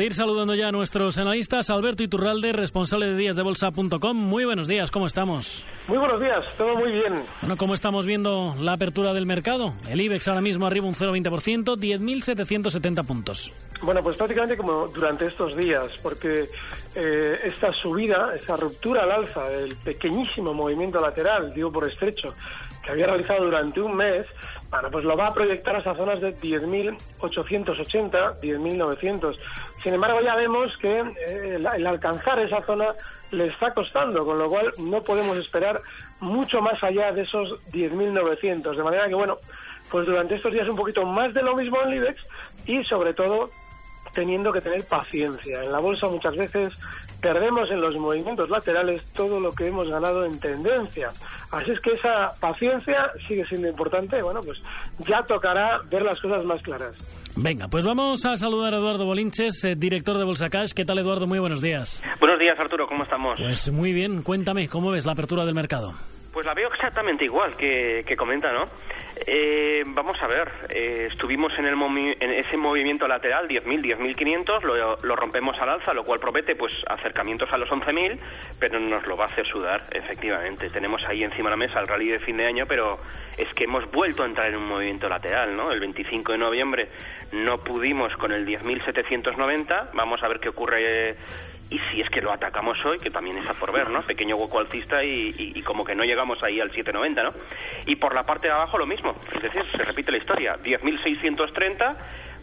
de ir saludando ya a nuestros analistas. Alberto Iturralde, responsable de díasdebolsa.com. Muy buenos días, ¿cómo estamos? Muy buenos días, todo muy bien. Bueno, ¿cómo estamos viendo la apertura del mercado? El IBEX ahora mismo arriba un 0,20%, 10.770 puntos. Bueno, pues prácticamente como durante estos días, porque eh, esta subida, esta ruptura al alza, el pequeñísimo movimiento lateral, digo por estrecho, que había realizado durante un mes, bueno, pues lo va a proyectar a esas zonas de 10.880, 10.900. Sin embargo, ya vemos que eh, el, el alcanzar esa zona le está costando, con lo cual no podemos esperar mucho más allá de esos 10.900. De manera que, bueno, pues durante estos días un poquito más de lo mismo en IBEX y sobre todo teniendo que tener paciencia. En la bolsa muchas veces perdemos en los movimientos laterales todo lo que hemos ganado en tendencia. Así es que esa paciencia sigue siendo importante. Bueno, pues ya tocará ver las cosas más claras. Venga, pues vamos a saludar a Eduardo Bolinches, eh, director de Bolsa Cash. ¿Qué tal, Eduardo? Muy buenos días. Buenos días, Arturo. ¿Cómo estamos? Pues muy bien. Cuéntame, ¿cómo ves la apertura del mercado? Pues la veo exactamente igual que, que comenta, ¿no? Eh, vamos a ver, eh, estuvimos en, el movi en ese movimiento lateral, 10.000, 10.500, lo, lo rompemos al alza, lo cual promete pues acercamientos a los 11.000, pero nos lo va a hacer sudar, efectivamente. Tenemos ahí encima de la mesa el rally de fin de año, pero es que hemos vuelto a entrar en un movimiento lateral, ¿no? El 25 de noviembre no pudimos con el 10.790, vamos a ver qué ocurre y si es que lo atacamos hoy, que también está por ver, ¿no? Pequeño hueco alcista y, como que no llegamos ahí al 790, ¿no? Y por la parte de abajo lo mismo, es decir, se repite la historia, 10.630,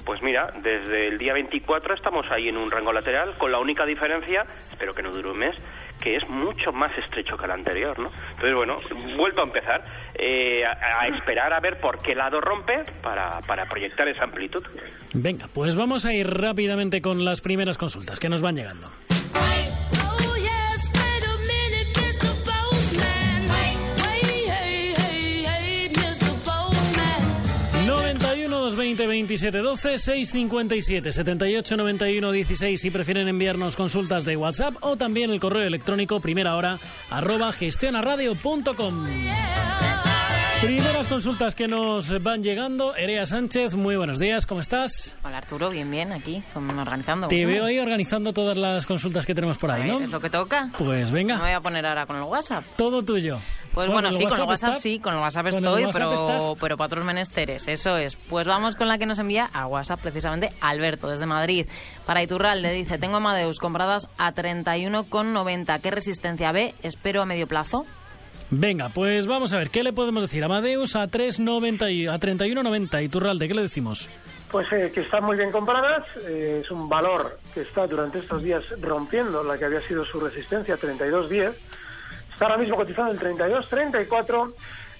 pues mira, desde el día 24 estamos ahí en un rango lateral, con la única diferencia, espero que no dure un mes, que es mucho más estrecho que el anterior, ¿no? Entonces, bueno, vuelvo a empezar eh, a, a, esperar a ver por qué lado rompe para, para proyectar esa amplitud. Venga, pues vamos a ir rápidamente con las primeras consultas que nos van llegando. 20 27 12 657 78 91 16 si prefieren enviarnos consultas de WhatsApp o también el correo electrónico primera hora arroba gestionaradio.com. Primeras consultas que nos van llegando. Erea Sánchez, muy buenos días, ¿cómo estás? Hola Arturo, bien, bien, aquí, organizando. Te veo ahí organizando todas las consultas que tenemos por ahí, ver, ¿no? Es lo que toca. Pues venga. Me voy a poner ahora con el WhatsApp. Todo tuyo. Pues bueno, bueno sí, con el WhatsApp está... sí, con el WhatsApp ¿Con estoy, el WhatsApp pero, estás? pero para otros menesteres, eso es. Pues vamos con la que nos envía a WhatsApp precisamente Alberto, desde Madrid. Para Iturralde dice, tengo Amadeus compradas a 31,90. ¿Qué resistencia ve? Espero a medio plazo. Venga, pues vamos a ver, ¿qué le podemos decir? Amadeus a 3.90 y a 31.90 y Turralde, ¿qué le decimos? Pues eh, que están muy bien compradas, eh, es un valor que está durante estos días rompiendo la que había sido su resistencia, 32.10, está ahora mismo cotizando en 32.34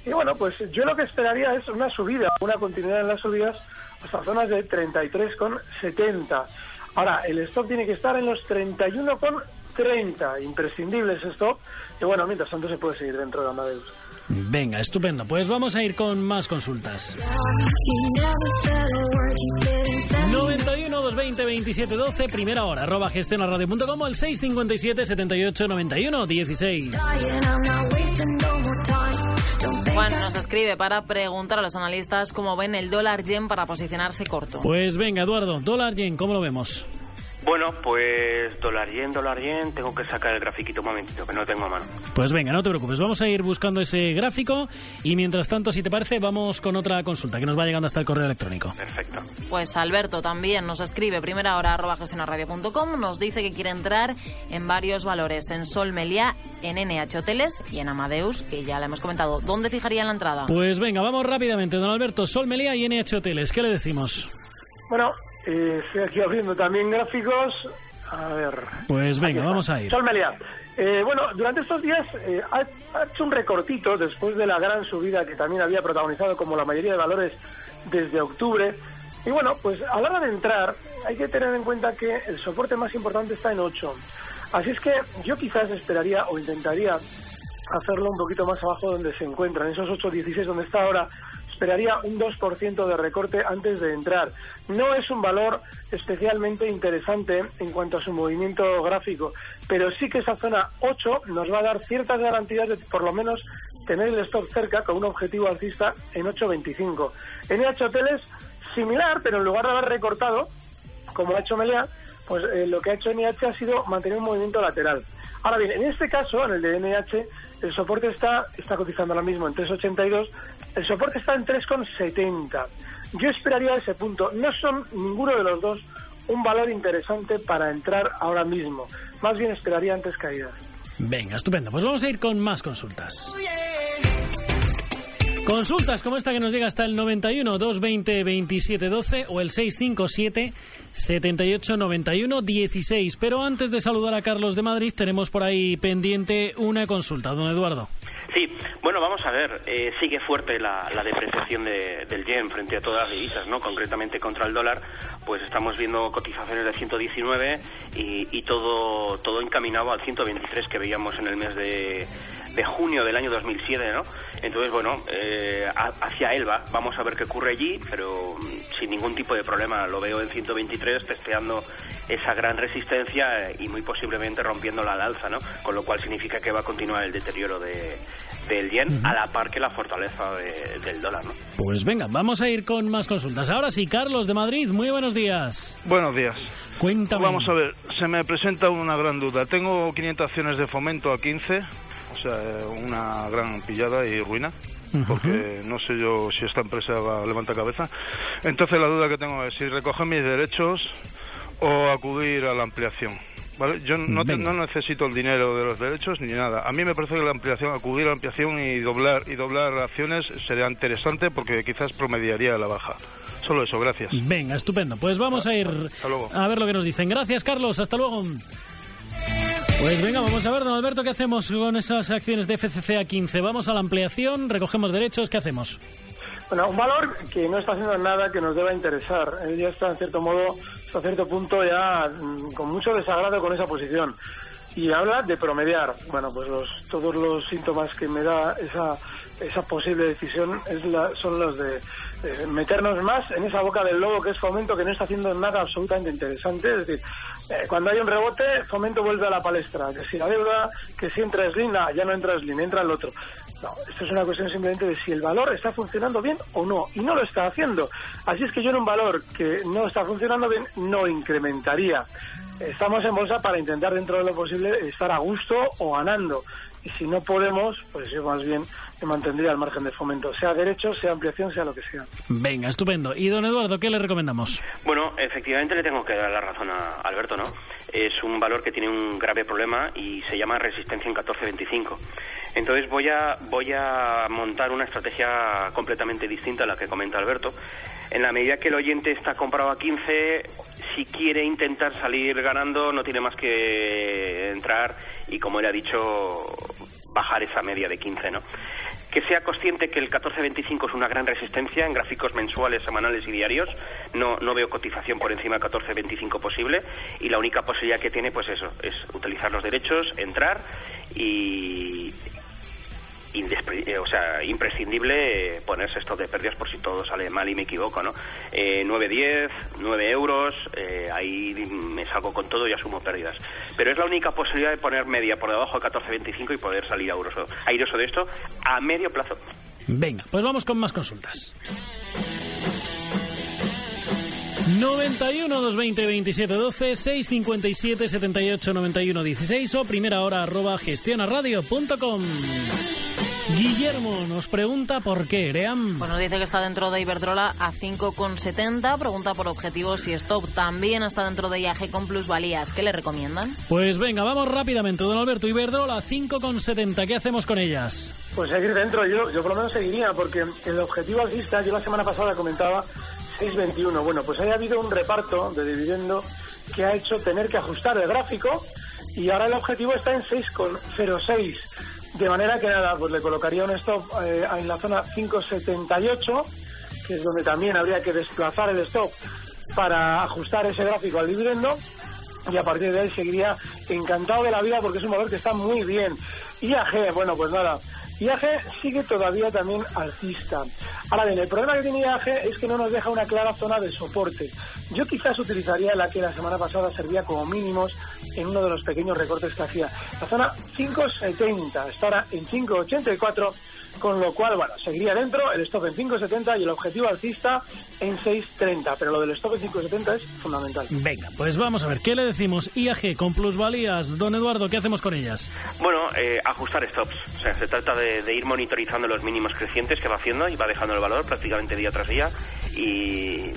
y bueno, pues yo lo que esperaría es una subida, una continuidad en las subidas hasta zonas de 33,70. Ahora, el stop tiene que estar en los 31,30, imprescindible ese stop, y bueno, mientras tanto se puede seguir dentro de Amadeus. Venga, estupendo. Pues vamos a ir con más consultas. 91 220 27 12, primera hora, arroba gestionaradio.com, el 657 78 91 16. Juan nos escribe para preguntar a los analistas cómo ven el dólar yen para posicionarse corto. Pues venga, Eduardo, dólar yen, ¿cómo lo vemos? Bueno, pues dólar yen, dólar yen, tengo que sacar el grafiquito un momentito, que no tengo a mano. Pues venga, no te preocupes, vamos a ir buscando ese gráfico y mientras tanto, si te parece, vamos con otra consulta que nos va llegando hasta el correo electrónico. Perfecto. Pues Alberto también nos escribe primera hora arroba gestionarradio.com, nos dice que quiere entrar en varios valores, en Sol Meliá, en NH Hoteles y en Amadeus, que ya le hemos comentado. ¿Dónde fijaría la entrada? Pues venga, vamos rápidamente, don Alberto, Sol Melía y NH Hoteles, ¿qué le decimos? Bueno, eh, estoy aquí abriendo también gráficos. A ver. Pues venga, vamos a ir. Sol Meliá. Eh, bueno, durante estos días eh, ha, ha hecho un recortito después de la gran subida que también había protagonizado como la mayoría de valores desde octubre. Y bueno, pues a la hora de entrar hay que tener en cuenta que el soporte más importante está en 8. Así es que yo quizás esperaría o intentaría hacerlo un poquito más abajo donde se encuentran, esos 8.16 donde está ahora, esperaría un 2% de recorte antes de entrar. No es un valor especialmente interesante en cuanto a su movimiento gráfico, pero sí que esa zona 8 nos va a dar ciertas garantías de por lo menos tener el stop cerca con un objetivo alcista en 8.25. NH Hoteles, similar, pero en lugar de haber recortado, como ha hecho Melea, pues eh, lo que ha hecho NH ha sido mantener un movimiento lateral. Ahora bien, en este caso, en el de NH, el soporte está, está cotizando ahora mismo en 3,82, el soporte está en 3,70. Yo esperaría ese punto. No son ninguno de los dos un valor interesante para entrar ahora mismo. Más bien esperaría antes caídas. Venga, estupendo. Pues vamos a ir con más consultas. Consultas como esta que nos llega hasta el 91 220 27 12 o el 657 78 91 16. Pero antes de saludar a Carlos de Madrid, tenemos por ahí pendiente una consulta, don Eduardo. Sí, bueno, vamos a ver, eh, sigue fuerte la, depreciación de- del yen frente a todas las divisas, ¿no? Concretamente contra el dólar, pues estamos viendo cotizaciones de 119 y, y todo, todo encaminado al 123 que veíamos en el mes de, de junio del año 2007, ¿no? Entonces, bueno, eh, hacia él va, vamos a ver qué ocurre allí, pero mm, sin ningún tipo de problema, lo veo en 123 testeando esa gran resistencia eh, y muy posiblemente rompiéndola al alza, ¿no? Con lo cual significa que va a continuar el deterioro de, del yen a la par que la fortaleza de- del dólar, ¿no? Pues venga, vamos a ir con más consultas. Ahora sí, Carlos de Madrid, muy buenos días. Buenos días. Cuéntame. Vamos a ver, se me presenta una gran duda. Tengo 500 acciones de fomento a 15, o sea, una gran pillada y ruina, porque no sé yo si esta empresa va a levantar cabeza. Entonces la duda que tengo es si recoger mis derechos o acudir a la ampliación. ¿Vale? Yo no, te- no necesito el dinero de los derechos ni nada. A mí me parece que la ampliación, acudir a la ampliación y doblar y doblar acciones sería interesante porque quizás promediaría la baja. Solo eso, gracias. Venga, estupendo. Pues vamos a ir a ver lo que nos dicen. Gracias, Carlos. Hasta luego. Pues venga, vamos a ver, don Alberto, ¿qué hacemos con esas acciones de FCC a 15? ¿Vamos a la ampliación? ¿Recogemos derechos? ¿Qué hacemos? Bueno, un valor que no está haciendo nada que nos deba interesar. Él ya está, en cierto modo, hasta cierto punto ya mm, con mucho desagrado con esa posición. Y habla de promediar. Bueno, pues los, todos los síntomas que me da esa, esa posible decisión es la- son los de eh, meternos más en esa boca del lobo que es Fomento, que no está haciendo nada absolutamente interesante. Es decir, eh, cuando hay un rebote, Fomento vuelve a la palestra. Que si la deuda, que si entra Slim, nah, ya no entra Slim, entra el otro. No, esto es una cuestión simplemente de si el valor está funcionando bien o no, y no lo está haciendo. Así es que yo en un valor que no está funcionando bien no incrementaría. Estamos en bolsa para intentar dentro de lo posible estar a gusto o ganando. Y si no podemos, pues yo más bien me mantendría al margen de fomento, sea derecho, sea ampliación, sea lo que sea. Venga, estupendo. Y don Eduardo, ¿qué le recomendamos? Bueno, efectivamente le tengo que dar la razón a Alberto, ¿no? Es un valor que tiene un grave problema y se llama resistencia en 14.25. Entonces voy a voy a montar una estrategia completamente distinta a la que comenta Alberto. En la medida que el oyente está comprado a 15, si quiere intentar salir ganando, no tiene más que entrar y, como él ha dicho, bajar esa media de 15, ¿no? que sea consciente que el 14.25 es una gran resistencia en gráficos mensuales, semanales y diarios. No, no veo cotización por encima de 14.25 posible y la única posibilidad que tiene, pues eso, es utilizar los derechos, entrar y o sea, imprescindible eh, ponerse esto de pérdidas por si todo sale mal y me equivoco, ¿no? Eh, 9.10, 9 euros, eh, ahí me salgo con todo y asumo pérdidas. Pero es la única posibilidad de poner media por debajo de 14.25 y poder salir airoso, airoso de esto a medio plazo. Venga, pues vamos con más consultas. 91 220 27 12 657 78 91 16 o primera hora arroba gestionaradio.com. Guillermo nos pregunta por qué, Eream. Pues nos dice que está dentro de Iberdrola a 5,70. Pregunta por objetivos y stop. También está dentro de IAG con plusvalías. ¿Qué le recomiendan? Pues venga, vamos rápidamente. Don Alberto, Iberdrola 5,70. ¿Qué hacemos con ellas? Pues seguir dentro. Yo, yo por lo menos seguiría porque el objetivo alcista, yo la semana pasada comentaba 6,21. Bueno, pues haya habido un reparto de dividendo que ha hecho tener que ajustar el gráfico y ahora el objetivo está en 6,06. De manera que nada, pues le colocaría un stop eh, en la zona 578, que es donde también habría que desplazar el stop para ajustar ese gráfico al dividendo. Y a partir de ahí seguiría encantado de la vida porque es un valor que está muy bien. IAG, bueno, pues nada, IAG sigue todavía también alcista. Ahora bien, el problema que tiene IAG es que no nos deja una clara zona de soporte. Yo quizás utilizaría la que la semana pasada servía como mínimos en uno de los pequeños recortes que hacía. La zona 570, está ahora en 584 con lo cual, bueno, seguiría dentro, el stop en 5.70 y el objetivo alcista en 6.30, pero lo del stop en 5.70 es fundamental. Venga, pues vamos a ver, ¿qué le decimos? IAG con plusvalías, don Eduardo, ¿qué hacemos con ellas? Bueno, eh, ajustar stops, o sea, se trata de, de, ir monitorizando los mínimos crecientes que va haciendo y va dejando el valor prácticamente día tras día y,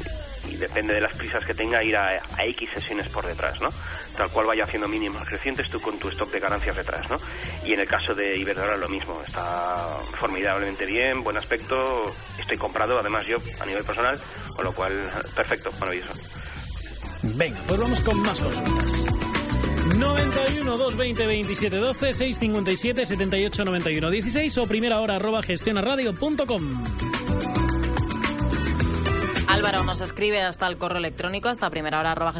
y depende de las prisas que tenga ir a, X sesiones por detrás, ¿no? Tal cual vaya haciendo mínimos crecientes tú con tu stock de ganancias detrás, ¿no? Y en el caso de Iberdrola lo mismo, está formidablemente bien, buen aspecto, estoy comprado además yo a nivel personal, con lo cual perfecto, maravilloso. Venga, pues vamos con más consultas. 91 220 27 12 657 78 91 16 o primera hora arroba gestionaradio.com. Álvaro nos escribe hasta el correo electrónico, hasta primera hora arroba.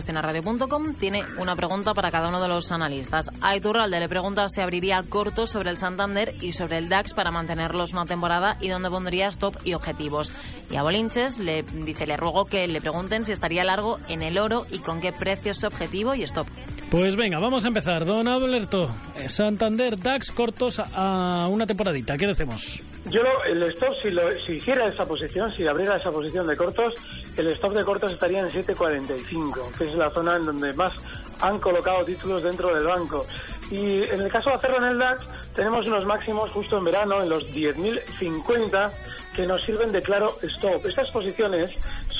Tiene una pregunta para cada uno de los analistas. A Iturralde le pregunta si abriría corto sobre el Santander y sobre el DAX para mantenerlos una temporada y dónde pondría stop y objetivos. Y a Bolinches le dice, le ruego que le pregunten si estaría largo en el oro y con qué precios objetivo y stop. Pues venga, vamos a empezar. Don Alberto, Santander, DAX, cortos a una temporadita. ¿Qué hacemos? Yo lo, el stop, si, lo, si hiciera esa posición, si abriera esa posición de cortos, el stop de cortos estaría en 7.45, que es la zona en donde más han colocado títulos dentro del banco. Y en el caso de hacerlo en el DAX, tenemos unos máximos justo en verano, en los 10.050, que nos sirven de claro stop. Estas posiciones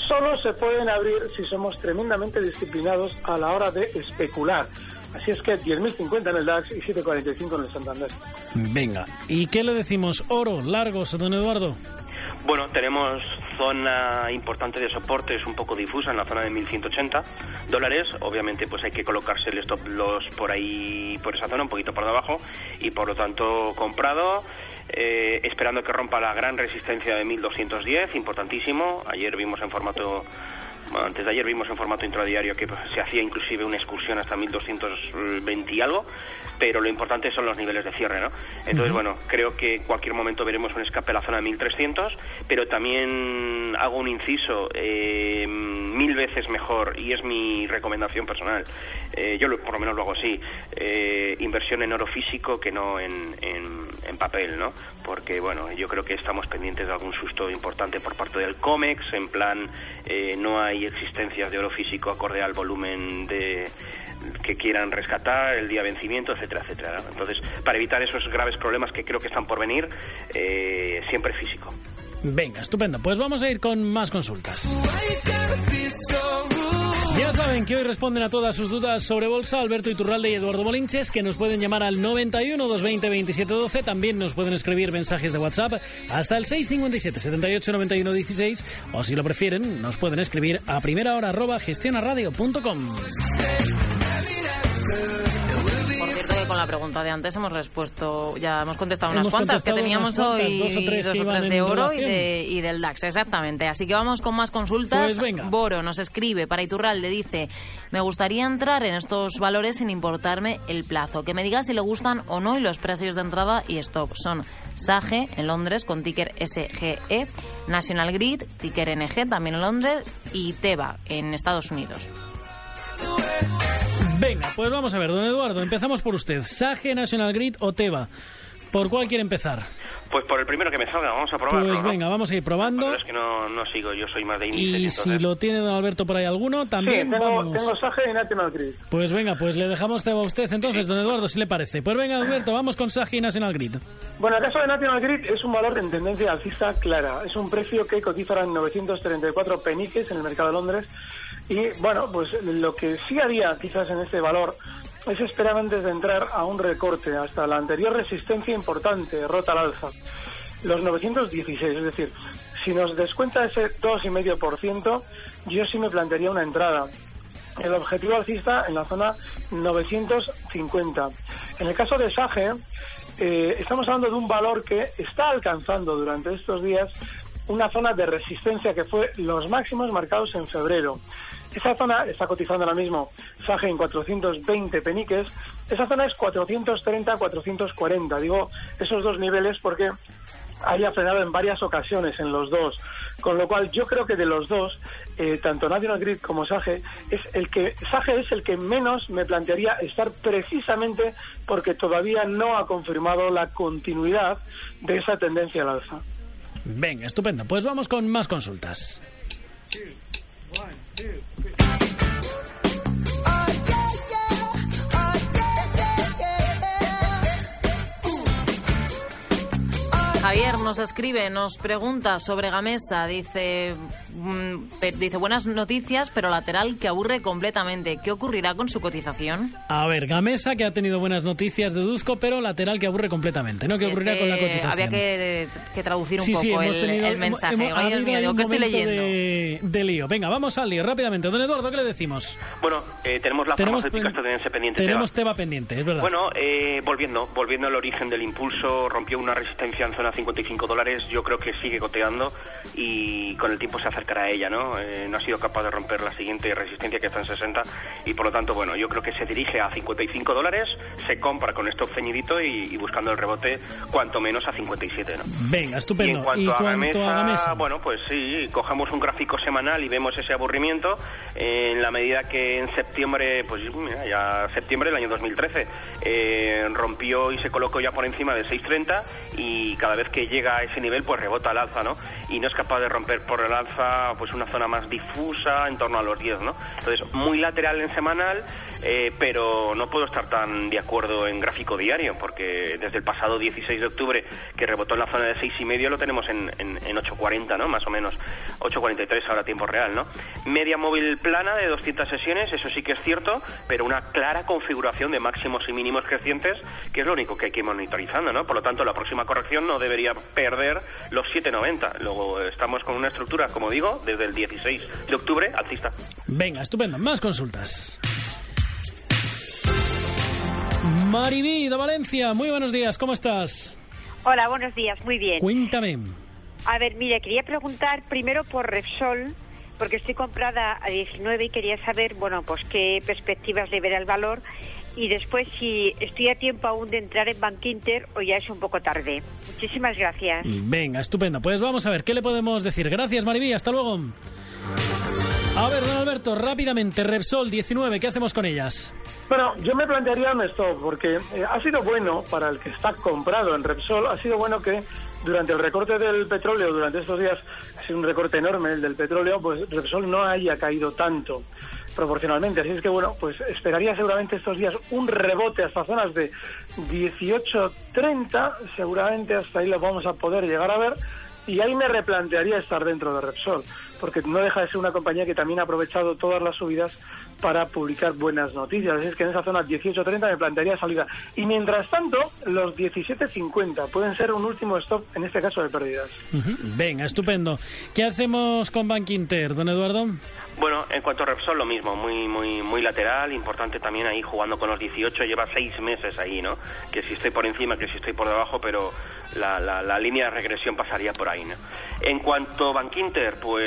solo se pueden abrir si somos tremendamente disciplinados a la hora de especular. Así es que 10.050 en el DAX y 7.45 en el Santander. Venga, ¿y qué le decimos? Oro, largos, don Eduardo. Bueno, tenemos zona importante de soporte, es un poco difusa en la zona de 1180 dólares. Obviamente, pues hay que colocarse el stop loss por ahí, por esa zona, un poquito por debajo, y por lo tanto comprado. Eh, esperando que rompa la gran resistencia de 1210, importantísimo. Ayer vimos en formato antes de ayer vimos en formato intradiario que se hacía inclusive una excursión hasta 1220 y algo, pero lo importante son los niveles de cierre, ¿no? Entonces, uh -huh. bueno, creo que en cualquier momento veremos un escape a la zona de 1300, pero también hago un inciso, eh, mil veces mejor, y es mi recomendación personal, eh, yo lo, por lo menos lo hago así, eh, inversión en oro físico que no en, en, en, papel, ¿no? Porque, bueno, yo creo que estamos pendientes de algún susto importante por parte del COMEX, en plan, eh, no hay existencias de oro físico acorde al volumen de que quieran rescatar, el día de vencimiento, etcétera, etcétera. ¿no? Entonces, para evitar esos graves problemas que creo que están por venir, eh, siempre físico. Venga, estupendo. Pues vamos a ir con más consultas. Ya saben que hoy responden a todas sus dudas sobre bolsa Alberto Iturralde y Eduardo Molinches, que nos pueden llamar al 91 220 2712. También nos pueden escribir mensajes de WhatsApp hasta el 657 78 91 16. O si lo prefieren, nos pueden escribir a primera hora arroba gestionaradio.com. la pregunta de antes hemos respuesto, ya hemos contestado unas cuantas que teníamos cuantas, hoy, dos o tres de oro y, de- y del DAX, exactamente. Así que vamos con más consultas. Pues venga. Boro nos escribe para Iturralde, dice, me gustaría entrar en estos valores sin importarme el plazo. Que me diga si le gustan o no y los precios de entrada y stop. Son SAGE en Londres con ticker SGE, National Grid, ticker NG también en Londres y TEBA en Estados Unidos. Venga, pues vamos a ver, don Eduardo, empezamos por usted. ¿Sage, National Grid o Teva? ¿Por cuál quiere empezar? Pues por el primero que me salga, vamos a probarlo. Pues ¿no? venga, vamos a ir probando. Pero es que no, no sigo, yo soy más de índice. Y entonces- si lo tiene don Alberto por ahí alguno, Sí, también tengo, vamos. tengo Sage y National Grid. Pues venga, pues le dejamos cebo a usted entonces, don Eduardo, si le parece. Pues venga, Alberto, vamos con Sagi y National Grid. Bueno, el caso de National Grid es un valor en tendencia alcista clara. Es un precio que cotiza ahora en 934 peniques en el mercado de Londres. Y bueno, pues lo que sí haría quizás en este valor es esperar antes de entrar a un recorte hasta la anterior resistencia importante, rota al alza. Los 916, es decir, si nos descuenta ese 2,5%, yo sí me plantearía una entrada. El objetivo alcista en la zona 950. En el caso de Sage, eh, estamos hablando de un valor que está alcanzando durante estos días una zona de resistencia que fue los máximos marcados en febrero. Esa zona está cotizando ahora mismo Sage en 420 peniques. Esa zona es 430-440. Digo esos dos niveles porque haya frenado en varias ocasiones en los dos. Con lo cual yo creo que de los dos, eh, tanto National Grid como Sage, es el que Sage es el que menos me plantearía estar precisamente porque todavía no ha confirmado la continuidad de esa tendencia al alza. Venga, estupendo. Pues vamos con más consultas. Javier nos escribe, nos pregunta sobre Gamesa, dice, mm, dice buenas noticias, pero lateral que aburre completamente. ¿Qué ocurrirá con su cotización? A ver, Gamesa, que ha tenido buenas noticias, deduzco, pero lateral que aburre completamente, ¿no? ¿Qué Es ocurrirá que con la cotización? Había que, que traducir un Sí, poco sí, hemos el, tenido el hemos- mensaje. hemos- Ay, Dios habido mío, ahí digo, un ¿qué estoy momento leyendo? De, de lío. Venga, vamos al lío rápidamente. Don Eduardo, ¿qué le decimos? Bueno, eh, tenemos la Tenemos estadounidense pendiente. Tenemos tema pendiente, es verdad. Bueno, eh, volviendo, volviendo al origen del impulso, rompió una resistencia en zona 55 dólares, yo creo que sigue coteando y con el tiempo se acercará a ella, ¿no? Eh, no ha sido capaz de romper la siguiente resistencia que está en 60 y por lo tanto, bueno, yo creo que se dirige a 55 dólares, se compra con stop ceñidito y, y buscando el rebote cuanto menos a 57, ¿no? Venga, Y estupendo. en cuanto, a, Gamesa, a Gamesa? bueno, pues sí, cogemos un gráfico semanal y vemos ese aburrimiento eh, en la medida que en septiembre, pues mira, ya septiembre del año 2013, eh, rompió y se colocó ya por encima de 6.30 y cada vez que llega a ese nivel, pues rebota al alza, ¿no? Y no es capaz de romper por el alza, pues una zona más difusa en torno a los 10, ¿no? Entonces, muy lateral en semanal, eh, pero no puedo estar tan de acuerdo en gráfico diario, porque desde el pasado 16 de octubre, que rebotó en la zona de 6,5, lo tenemos en, en, en 8,40, ¿no? Más o menos. 8,43 ahora tiempo real, ¿no? Media móvil plana de 200 sesiones, eso sí que es cierto, pero una clara configuración de máximos y mínimos crecientes, que es lo único que hay que ir monitorizando, ¿no? Por lo tanto, la próxima corrección no debería perder los 7,90. Luego estamos con una estructura, como digo, desde el 16 de octubre alcista. Venga, estupendo. Más consultas. Mariví de Valencia, muy buenos días, ¿cómo estás? Hola, buenos días, muy bien. Cuéntame. A ver, mire, quería preguntar primero por Repsol, porque estoy comprada a 19 y quería saber, bueno, pues qué perspectivas le verá el valor y después si estoy a tiempo aún de entrar en Bank Inter o ya es un poco tarde. Muchísimas gracias. Venga, estupendo. Pues vamos a ver, ¿qué le podemos decir? Gracias, Mariví, hasta luego. A ver, don Alberto, rápidamente, Repsol 19, ¿qué hacemos con ellas? Bueno, yo me plantearía un stop porque eh, ha sido bueno para el que está comprado en Repsol, ha sido bueno que durante el recorte del petróleo, durante estos días, ha sido un recorte enorme el del petróleo, pues Repsol no haya caído tanto proporcionalmente. Así es que, bueno, pues esperaría seguramente estos días un rebote hasta zonas de 18.30, seguramente hasta ahí lo vamos a poder llegar a ver, y ahí me replantearía estar dentro de Repsol, porque no deja de ser una compañía que también ha aprovechado todas las subidas para publicar buenas noticias. Así es que en esa zona 18.30 me plantearía salida. Y mientras tanto, los 17.50 pueden ser un último stop, en este caso de pérdidas. Venga, estupendo. ¿Qué hacemos con Bank Inter, don Eduardo? Bueno, en cuanto a Repsol, lo mismo, muy muy muy lateral, importante también ahí jugando con los 18, lleva seis meses ahí, ¿no? Que si estoy por encima, que si estoy por debajo, pero la, la, la línea de regresión pasaría por ahí, ¿no? En cuanto a Bank Inter, pues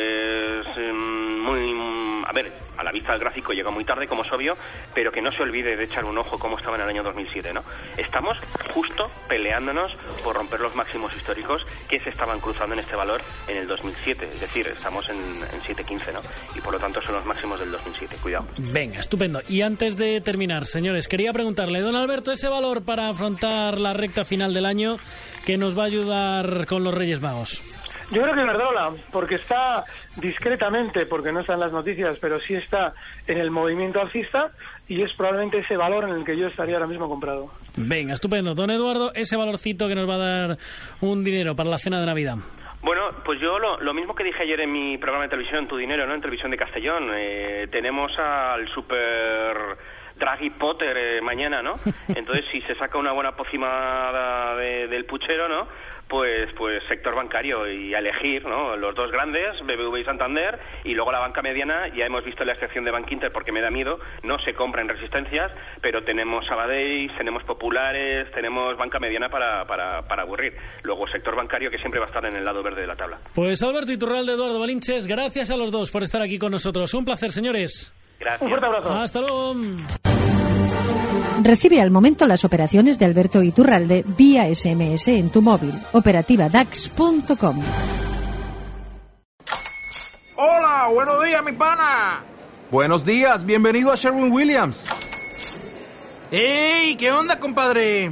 mm, muy, mm, ver, a la vista del gráfico llega muy tarde, como es obvio, pero que no se olvide de echar un ojo cómo estaba en el año 2007, ¿no? Estamos justo peleándonos por romper los máximos históricos que se estaban cruzando en este valor en el 2007, es decir, estamos en, en 7.15, ¿no? Y por lo tanto son los máximos del 2007, cuidado. Venga, estupendo. Y antes de terminar, señores, quería preguntarle, don Alberto, ese valor para afrontar la recta final del año que nos va a ayudar con los Reyes Magos. Yo creo que Verdola, porque está discretamente, porque no está en las noticias, pero sí está en el movimiento alcista y es probablemente ese valor en el que yo estaría ahora mismo comprado. Venga, estupendo. Don Eduardo, ese valorcito que nos va a dar un dinero para la cena de Navidad. Bueno, pues yo lo, lo mismo que dije ayer en mi programa de televisión, Tu Dinero, ¿no? En televisión de Castellón. Eh, tenemos al super Draghi Potter eh, mañana, ¿no? Entonces, si se saca una buena pócima de- del puchero, ¿no? Pues, pues sector bancario y a elegir, ¿no? Los dos grandes, BBV y Santander, y luego la banca mediana, ya hemos visto la excepción de Bankinter porque me da miedo, no se compra en resistencias, pero tenemos Sabadell, tenemos Populares, tenemos banca mediana para, para, para aburrir. Luego sector bancario que siempre va a estar en el lado verde de la tabla. Pues Alberto Iturralde, Eduardo Balinches, gracias a los dos por estar aquí con nosotros. Un placer, señores. Gracias. Un fuerte abrazo. Hasta luego. Recibe al momento las operaciones de Alberto Iturralde vía SMS en tu móvil. Operativa DAX.com. Hola, buenos días, mi pana. Buenos días, bienvenido a Sherwin Williams. ¡Ey! ¿Qué onda, compadre?